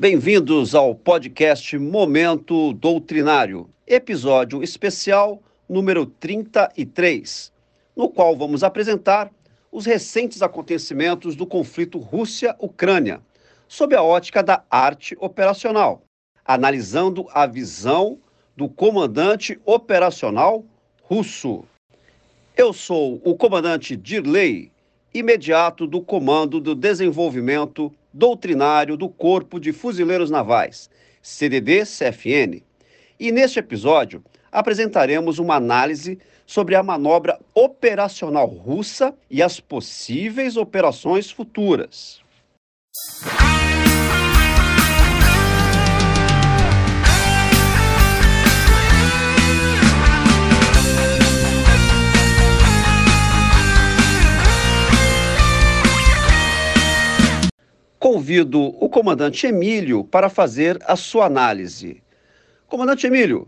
Bem-vindos ao podcast Momento Doutrinário, episódio especial número 33, no qual vamos apresentar os recentes acontecimentos do conflito Rússia-Ucrânia, sob a ótica da arte operacional, analisando a visão do comandante operacional russo. Eu sou o comandante Dirley, imediato do Comando do Desenvolvimento doutrinário do Corpo de Fuzileiros Navais, CDD-CFN. E neste episódio apresentaremos uma análise sobre a manobra operacional russa e as possíveis operações futuras. Convido o comandante Emílio para fazer a sua análise. Comandante Emílio,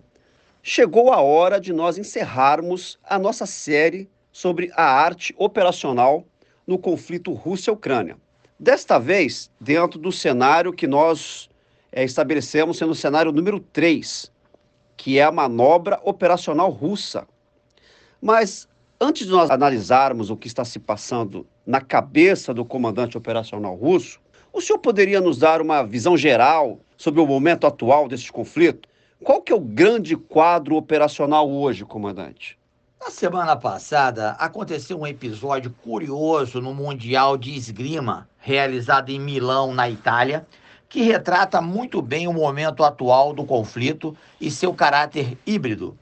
chegou a hora de nós encerrarmos a nossa série sobre a arte operacional no conflito Rússia-Ucrânia. Desta vez, dentro do cenário que nós é, estabelecemos sendo o cenário número 3, que é a manobra operacional russa. Mas antes de nós analisarmos o que está se passando na cabeça do comandante operacional russo, o senhor poderia nos dar uma visão geral sobre o momento atual desse conflito? Qual que é o grande quadro operacional hoje, comandante? Na semana passada, aconteceu um episódio curioso no Mundial de Esgrima, realizado em Milão, na Itália, que retrata muito bem o momento atual do conflito e seu caráter híbrido.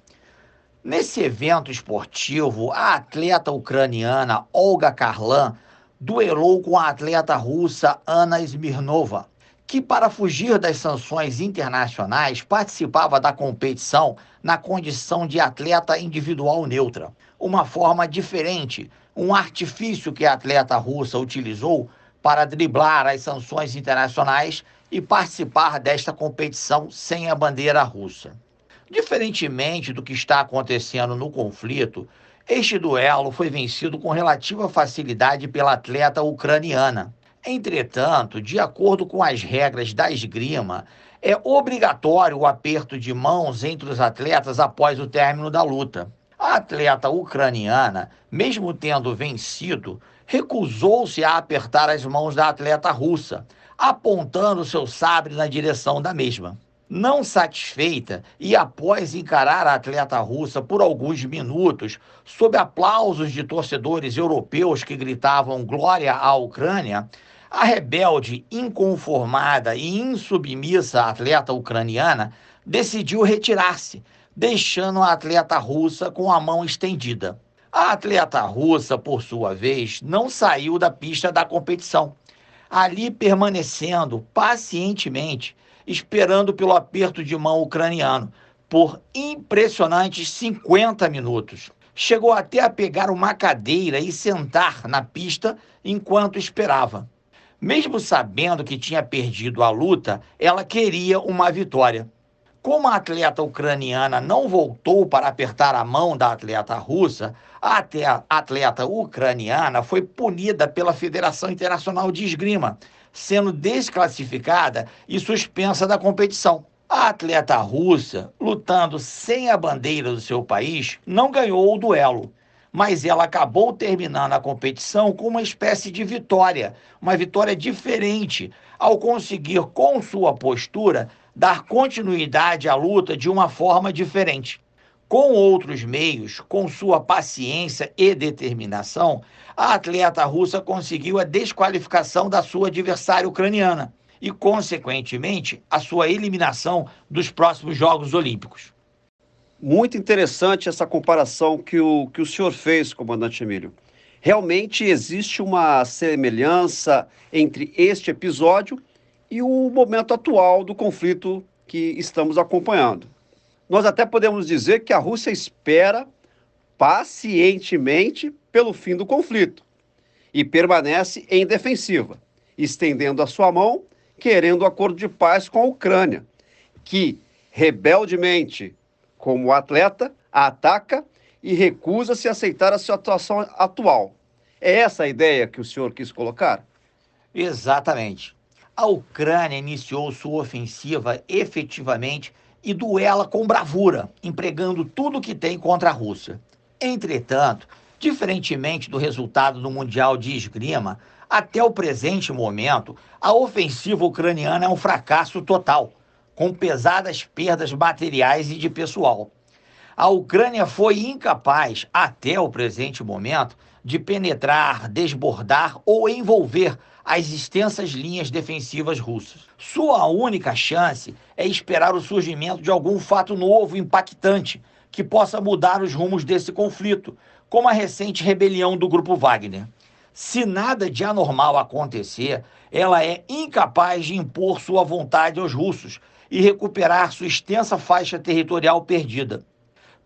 Nesse evento esportivo, a atleta ucraniana Olga Karlan duelou com a atleta russa Ana Smirnova, que, para fugir das sanções internacionais, participava da competição na condição de atleta individual neutra. Uma forma diferente, um artifício que a atleta russa utilizou para driblar as sanções internacionais e participar desta competição sem a bandeira russa. Diferentemente do que está acontecendo no conflito, este duelo foi vencido com relativa facilidade pela atleta ucraniana. Entretanto, de acordo com as regras da esgrima, é obrigatório o aperto de mãos entre os atletas após o término da luta. A atleta ucraniana, mesmo tendo vencido, recusou-se a apertar as mãos da atleta russa, apontando seu sabre na direção da mesma. Não satisfeita e após encarar a atleta russa por alguns minutos, sob aplausos de torcedores europeus que gritavam glória à Ucrânia, a rebelde, inconformada e insubmissa atleta ucraniana decidiu retirar-se, deixando a atleta russa com a mão estendida. A atleta russa, por sua vez, não saiu da pista da competição, ali permanecendo pacientemente esperando pelo aperto de mão ucraniano por impressionantes 50 minutos. Chegou até a pegar uma cadeira e sentar na pista enquanto esperava. Mesmo sabendo que tinha perdido a luta, ela queria uma vitória. Como a atleta ucraniana não voltou para apertar a mão da atleta russa, a atleta ucraniana foi punida pela Federação Internacional de Esgrima, sendo desclassificada e suspensa da competição. A atleta russa, lutando sem a bandeira do seu país, não ganhou o duelo, mas ela acabou terminando a competição com uma espécie de vitória, uma vitória diferente, ao conseguir, com sua postura, dar continuidade à luta de uma forma diferente. Com outros meios, com sua paciência e determinação, a atleta russa conseguiu a desqualificação da sua adversária ucraniana e, consequentemente, a sua eliminação dos próximos Jogos Olímpicos. Muito interessante essa comparação que o, que o senhor fez, comandante Emílio. Realmente existe uma semelhança entre este episódio e o momento atual do conflito que estamos acompanhando. Nós até podemos dizer que a Rússia espera pacientemente pelo fim do conflito e permanece em defensiva, estendendo a sua mão, querendo acordo de paz com a Ucrânia, que rebeldemente, como atleta, ataca e recusa-se a aceitar a situação atual. É essa a ideia que o senhor quis colocar? Exatamente. A Ucrânia iniciou sua ofensiva efetivamente e duela com bravura, empregando tudo o que tem contra a Rússia. Entretanto, diferentemente do resultado do Mundial de Esgrima, até o presente momento, a ofensiva ucraniana é um fracasso total, com pesadas perdas materiais e de pessoal. A Ucrânia foi incapaz, até o presente momento, de penetrar, desbordar ou envolver as extensas linhas defensivas russas. Sua única chance é esperar o surgimento de algum fato novo, impactante, que possa mudar os rumos desse conflito, como a recente rebelião do grupo Wagner. Se nada de anormal acontecer, ela é incapaz de impor sua vontade aos russos e recuperar sua extensa faixa territorial perdida.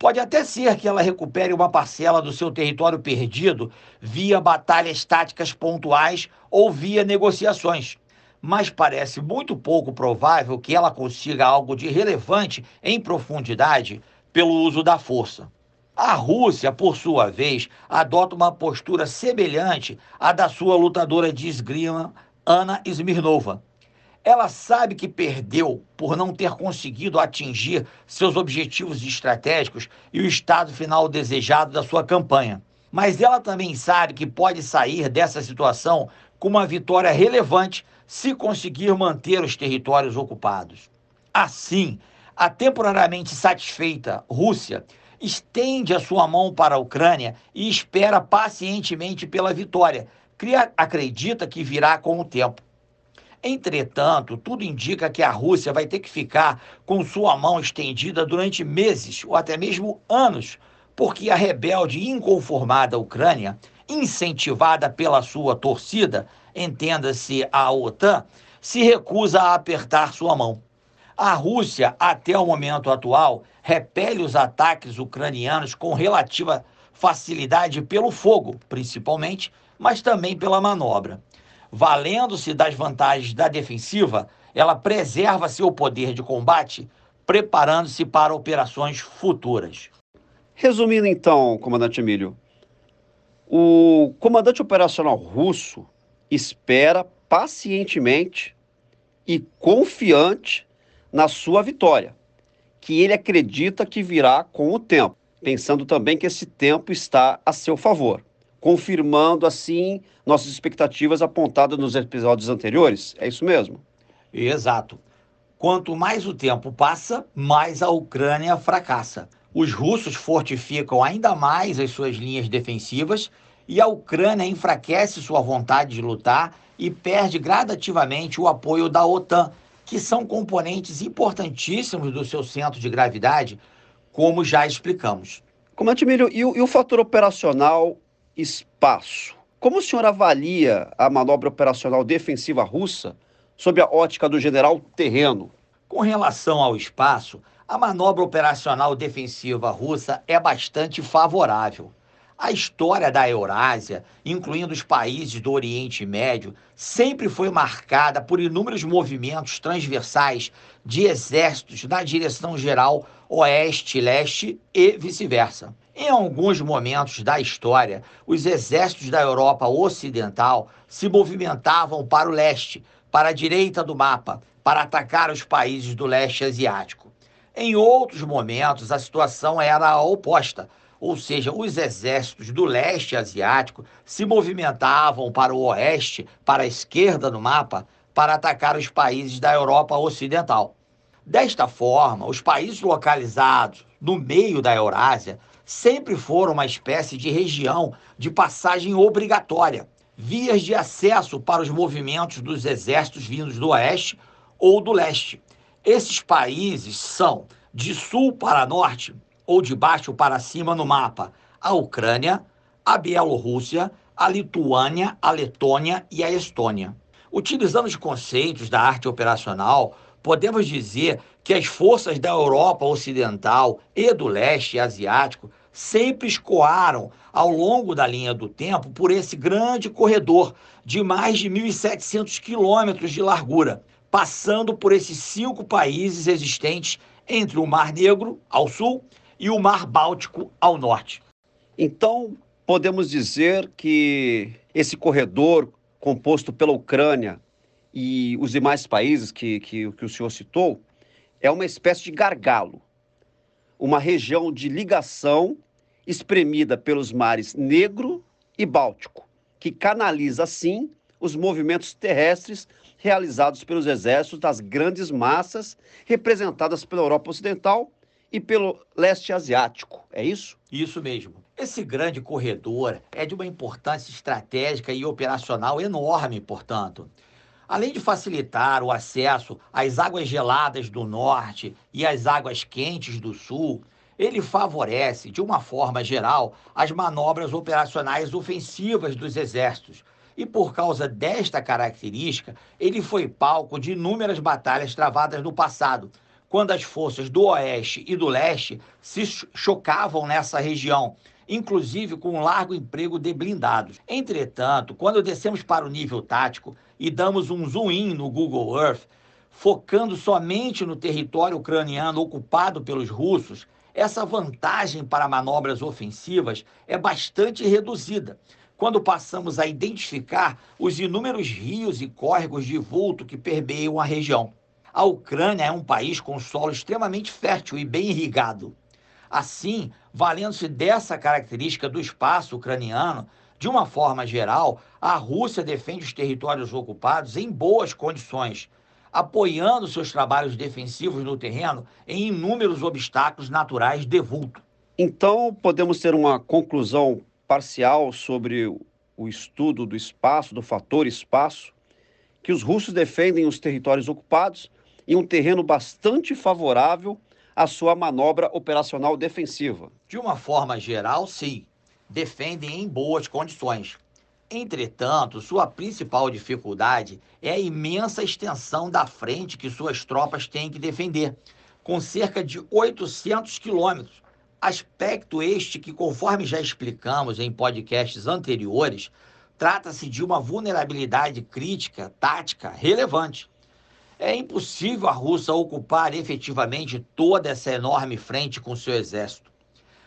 Pode até ser que ela recupere uma parcela do seu território perdido via batalhas táticas pontuais ou via negociações, mas parece muito pouco provável que ela consiga algo de relevante em profundidade pelo uso da força. A Rússia, por sua vez, adota uma postura semelhante à da sua lutadora de esgrima, Ana Smirnova ela sabe que perdeu por não ter conseguido atingir seus objetivos estratégicos e o estado final desejado da sua campanha. Mas ela também sabe que pode sair dessa situação com uma vitória relevante se conseguir manter os territórios ocupados. Assim, a temporariamente satisfeita Rússia estende a sua mão para a Ucrânia e espera pacientemente pela vitória, que acredita que virá com o tempo. Entretanto, tudo indica que a Rússia vai ter que ficar com sua mão estendida durante meses ou até mesmo anos, porque a rebelde e inconformada Ucrânia, incentivada pela sua torcida, entenda-se a OTAN, se recusa a apertar sua mão. A Rússia, até o momento atual, repele os ataques ucranianos com relativa facilidade pelo fogo, principalmente, mas também pela manobra valendo-se das vantagens da defensiva, ela preserva seu poder de combate, preparando-se para operações futuras. Resumindo então, comandante Emílio, o comandante operacional russo espera pacientemente e confiante na sua vitória, que ele acredita que virá com o tempo, pensando também que esse tempo está a seu favor confirmando assim nossas expectativas apontadas nos episódios anteriores. É isso mesmo? Exato. Quanto mais o tempo passa, mais a Ucrânia fracassa. Os russos fortificam ainda mais as suas linhas defensivas e a Ucrânia enfraquece sua vontade de lutar e perde gradativamente o apoio da OTAN, que são componentes importantíssimos do seu centro de gravidade, como já explicamos. Comandante Milho, e o, e o fator operacional espaço. Como o senhor avalia a manobra operacional defensiva russa sob a ótica do general Terreno? Com relação ao espaço, a manobra operacional defensiva russa é bastante favorável. A história da Eurásia, incluindo os países do Oriente Médio, sempre foi marcada por inúmeros movimentos transversais de exércitos na direção geral oeste-leste e vice-versa. Em alguns momentos da história, os exércitos da Europa Ocidental se movimentavam para o leste, para a direita do mapa, para atacar os países do leste asiático. Em outros momentos, a situação era a oposta, ou seja, os exércitos do leste asiático se movimentavam para o oeste, para a esquerda do mapa, para atacar os países da Europa Ocidental. Desta forma, os países localizados no meio da Eurásia sempre foram uma espécie de região de passagem obrigatória, vias de acesso para os movimentos dos exércitos vindos do oeste ou do leste. Esses países são de sul para norte ou de baixo para cima no mapa: a Ucrânia, a Bielorrússia, a Lituânia, a Letônia e a Estônia. Utilizando os conceitos da arte operacional, podemos dizer que as forças da Europa Ocidental e do leste asiático sempre escoaram ao longo da linha do tempo por esse grande corredor de mais de 1.700 quilômetros de largura, passando por esses cinco países existentes entre o Mar Negro, ao sul, e o Mar Báltico, ao norte. Então, podemos dizer que esse corredor composto pela Ucrânia e os demais países que, que, que o senhor citou é uma espécie de gargalo, uma região de ligação espremida pelos mares Negro e Báltico, que canaliza, assim, os movimentos terrestres realizados pelos exércitos das grandes massas representadas pela Europa Ocidental e pelo leste asiático. É isso? Isso mesmo. Esse grande corredor é de uma importância estratégica e operacional enorme, portanto. Além de facilitar o acesso às águas geladas do norte e às águas quentes do sul, ele favorece, de uma forma geral, as manobras operacionais ofensivas dos exércitos, e por causa desta característica, ele foi palco de inúmeras batalhas travadas no passado, quando as forças do Oeste e do Leste se chocavam nessa região, inclusive com um largo emprego de blindados. Entretanto, quando descemos para o nível tático e damos um zoom in no Google Earth, focando somente no território ucraniano ocupado pelos russos, essa vantagem para manobras ofensivas é bastante reduzida quando passamos a identificar os inúmeros rios e córregos de vulto que permeiam a região. A Ucrânia é um país com solo extremamente fértil e bem irrigado. Assim, valendo-se dessa característica do espaço ucraniano, de uma forma geral, a Rússia defende os territórios ocupados em boas condições, apoiando seus trabalhos defensivos no terreno em inúmeros obstáculos naturais de vulto. Então, podemos ter uma conclusão parcial sobre o estudo do espaço, do fator espaço, que os russos defendem os territórios ocupados em um terreno bastante favorável à sua manobra operacional defensiva. De uma forma geral, sim, defendem em boas condições. Entretanto, sua principal dificuldade é a imensa extensão da frente que suas tropas têm que defender, com cerca de 800 quilômetros, Aspecto este que, conforme já explicamos em podcasts anteriores, trata-se de uma vulnerabilidade crítica, tática, relevante. É impossível a Rússia ocupar efetivamente toda essa enorme frente com seu exército.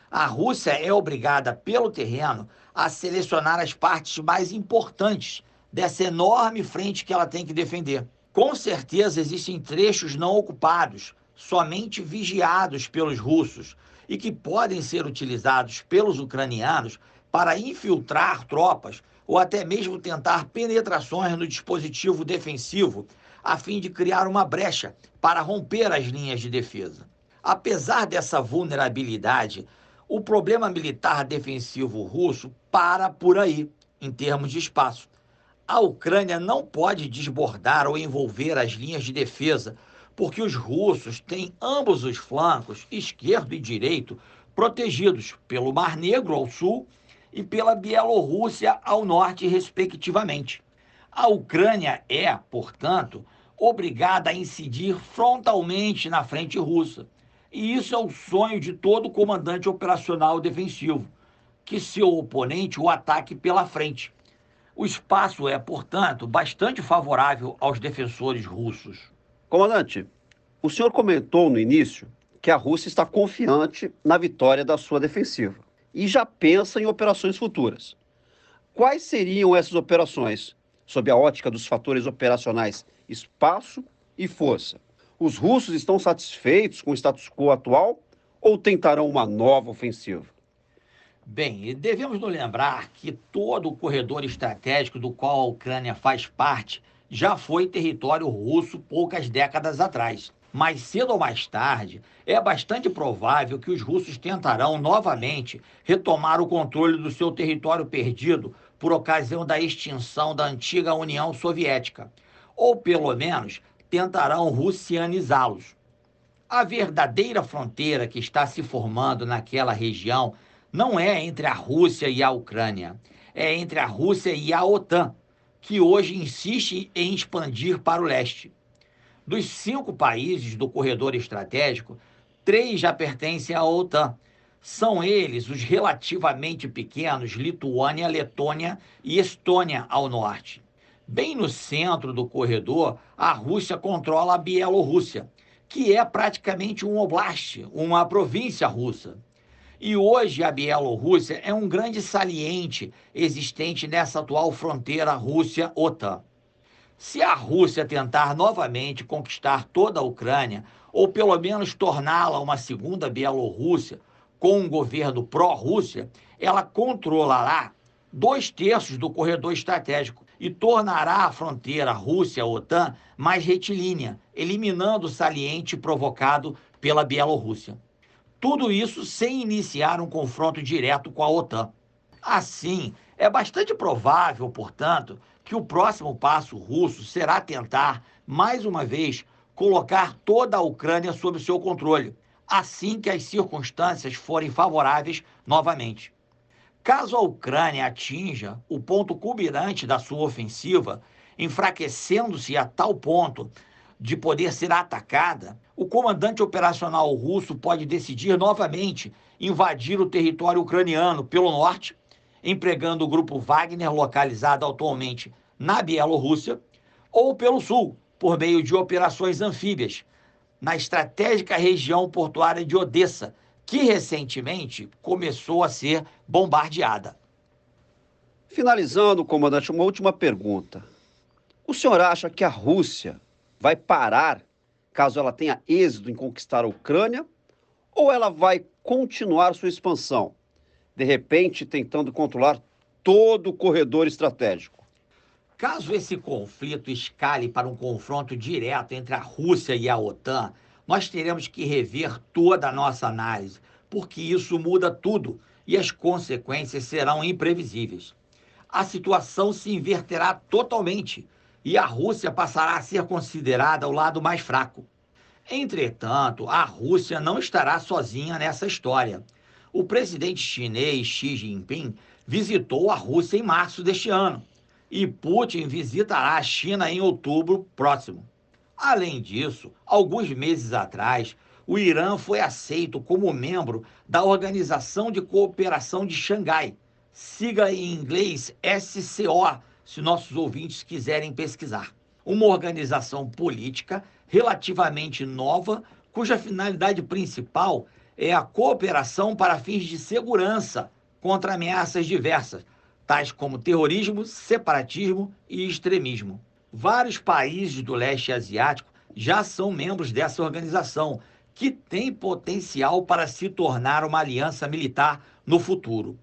A Rússia é obrigada, pelo terreno, a selecionar as partes mais importantes dessa enorme frente que ela tem que defender. Com certeza existem trechos não ocupados, somente vigiados pelos russos, e que podem ser utilizados pelos ucranianos para infiltrar tropas ou até mesmo tentar penetrações no dispositivo defensivo, a fim de criar uma brecha para romper as linhas de defesa. Apesar dessa vulnerabilidade, o problema militar defensivo russo para por aí, em termos de espaço. A Ucrânia não pode desbordar ou envolver as linhas de defesa porque os russos têm ambos os flancos, esquerdo e direito, protegidos pelo Mar Negro ao sul e pela Bielorrússia ao norte, respectivamente. A Ucrânia é, portanto, obrigada a incidir frontalmente na frente russa. E isso é o sonho de todo comandante operacional defensivo, que seu oponente o ataque pela frente. O espaço é, portanto, bastante favorável aos defensores russos. Comandante, o senhor comentou no início que a Rússia está confiante na vitória da sua defensiva e já pensa em operações futuras. Quais seriam essas operações, sob a ótica dos fatores operacionais espaço e força? Os russos estão satisfeitos com o status quo atual ou tentarão uma nova ofensiva? Bem, devemos nos lembrar que todo o corredor estratégico do qual a Ucrânia faz parte já foi território russo poucas décadas atrás. Mais cedo ou mais tarde, é bastante provável que os russos tentarão novamente retomar o controle do seu território perdido por ocasião da extinção da antiga União Soviética, ou pelo menos tentarão russianizá-los. A verdadeira fronteira que está se formando naquela região não é entre a Rússia e a Ucrânia, é entre a Rússia e a OTAN, que hoje insiste em expandir para o leste. Dos cinco países do corredor estratégico, três já pertencem à OTAN. São eles os relativamente pequenos Lituânia, Letônia e Estônia ao norte. Bem no centro do corredor, a Rússia controla a Bielorrússia, que é praticamente um oblast, uma província russa. E hoje a Bielorrússia é um grande saliente existente nessa atual fronteira Rússia-OTAN. Se a Rússia tentar novamente conquistar toda a Ucrânia, ou pelo menos torná-la uma segunda Bielorrússia com um governo pró-Rússia, ela controlará dois terços do corredor estratégico e tornará a fronteira Rússia-OTAN mais retilínea, eliminando o saliente provocado pela Bielorrússia. Tudo isso sem iniciar um confronto direto com a OTAN. Assim, é bastante provável, portanto, que o próximo passo russo será tentar, mais uma vez, colocar toda a Ucrânia sob seu controle, assim que as circunstâncias forem favoráveis novamente. Caso a Ucrânia atinja o ponto culminante da sua ofensiva, enfraquecendo-se a tal ponto de poder ser atacada, o comandante operacional russo pode decidir novamente invadir o território ucraniano pelo norte, empregando o grupo Wagner, localizado atualmente na Bielorrússia, ou pelo sul, por meio de operações anfíbias, na estratégica região portuária de Odessa, que recentemente começou a ser bombardeada. Finalizando, comandante, uma última pergunta. O senhor acha que a Rússia vai parar caso ela tenha êxito em conquistar a Ucrânia ou ela vai continuar sua expansão, de repente tentando controlar todo o corredor estratégico? Caso esse conflito escale para um confronto direto entre a Rússia e a OTAN, nós teremos que rever toda a nossa análise, porque isso muda tudo e as consequências serão imprevisíveis. A situação se inverterá totalmente e a Rússia passará a ser considerada o lado mais fraco. Entretanto, a Rússia não estará sozinha nessa história. O presidente chinês Xi Jinping visitou a Rússia em março deste ano e Putin visitará a China em outubro próximo. Além disso, alguns meses atrás, o Irã foi aceito como membro da Organização de Cooperação de Xangai, sigla em inglês SCO, se nossos ouvintes quiserem pesquisar. Uma organização política relativamente nova, cuja finalidade principal é a cooperação para fins de segurança contra ameaças diversas, tais como terrorismo, separatismo e extremismo. Vários países do leste asiático já são membros dessa organização, que tem potencial para se tornar uma aliança militar no futuro.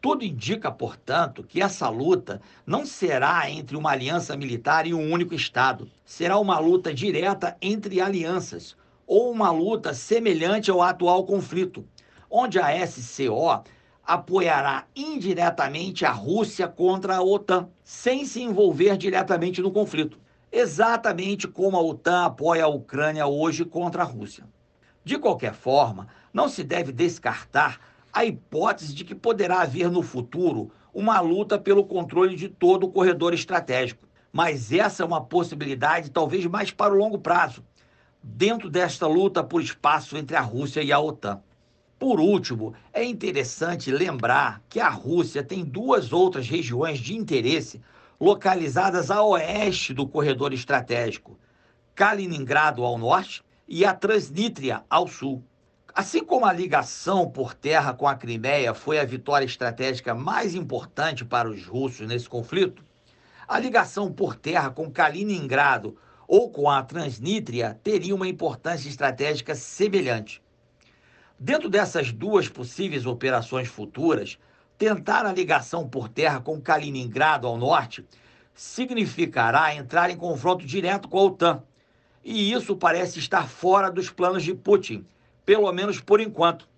Tudo indica, portanto, que essa luta não será entre uma aliança militar e um único Estado. Será uma luta direta entre alianças, ou uma luta semelhante ao atual conflito, onde a SCO apoiará indiretamente a Rússia contra a OTAN, sem se envolver diretamente no conflito, exatamente como a OTAN apoia a Ucrânia hoje contra a Rússia. De qualquer forma, não se deve descartar a hipótese de que poderá haver no futuro uma luta pelo controle de todo o corredor estratégico. Mas essa é uma possibilidade talvez mais para o longo prazo, dentro desta luta por espaço entre a Rússia e a OTAN. Por último, é interessante lembrar que a Rússia tem duas outras regiões de interesse localizadas a oeste do corredor estratégico: Kaliningrado ao norte e a Transnistria ao sul. Assim como a ligação por terra com a Crimeia foi a vitória estratégica mais importante para os russos nesse conflito, a ligação por terra com Kaliningrado ou com a Transnistria teria uma importância estratégica semelhante. Dentro dessas duas possíveis operações futuras, tentar a ligação por terra com Kaliningrado ao norte significará entrar em confronto direto com a OTAN. E isso parece estar fora dos planos de Putin, pelo menos por enquanto.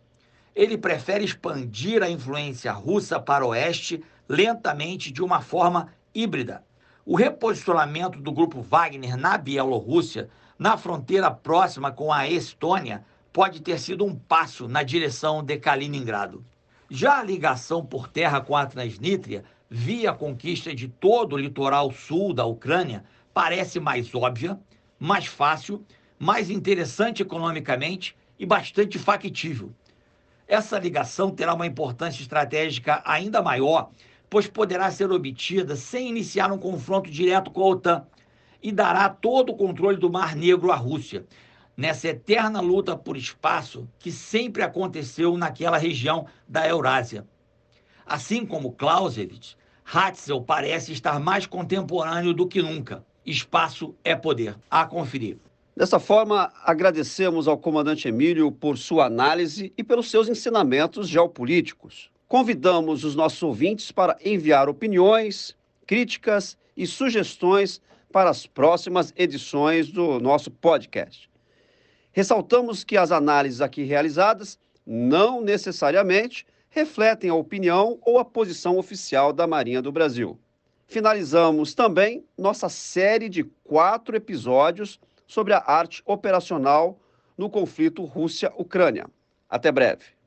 Ele prefere expandir a influência russa para o oeste lentamente de uma forma híbrida. O reposicionamento do grupo Wagner na Bielorrússia, na fronteira próxima com a Estônia, pode ter sido um passo na direção de Kaliningrado. Já a ligação por terra com a Transnistria, via a conquista de todo o litoral sul da Ucrânia, parece mais óbvia, mais fácil, mais interessante economicamente e bastante factível. Essa ligação terá uma importância estratégica ainda maior, pois poderá ser obtida sem iniciar um confronto direto com a OTAN e dará todo o controle do Mar Negro à Rússia, nessa eterna luta por espaço que sempre aconteceu naquela região da Eurásia. Assim como Clausewitz, Hatzel parece estar mais contemporâneo do que nunca. Espaço é poder. A conferir. Dessa forma, agradecemos ao comandante Emílio por sua análise e pelos seus ensinamentos geopolíticos. Convidamos os nossos ouvintes para enviar opiniões, críticas e sugestões para as próximas edições do nosso podcast. Ressaltamos que as análises aqui realizadas não necessariamente refletem a opinião ou a posição oficial da Marinha do Brasil. Finalizamos também nossa série de quatro episódios sobre a arte operacional no conflito Rússia-Ucrânia. Até breve.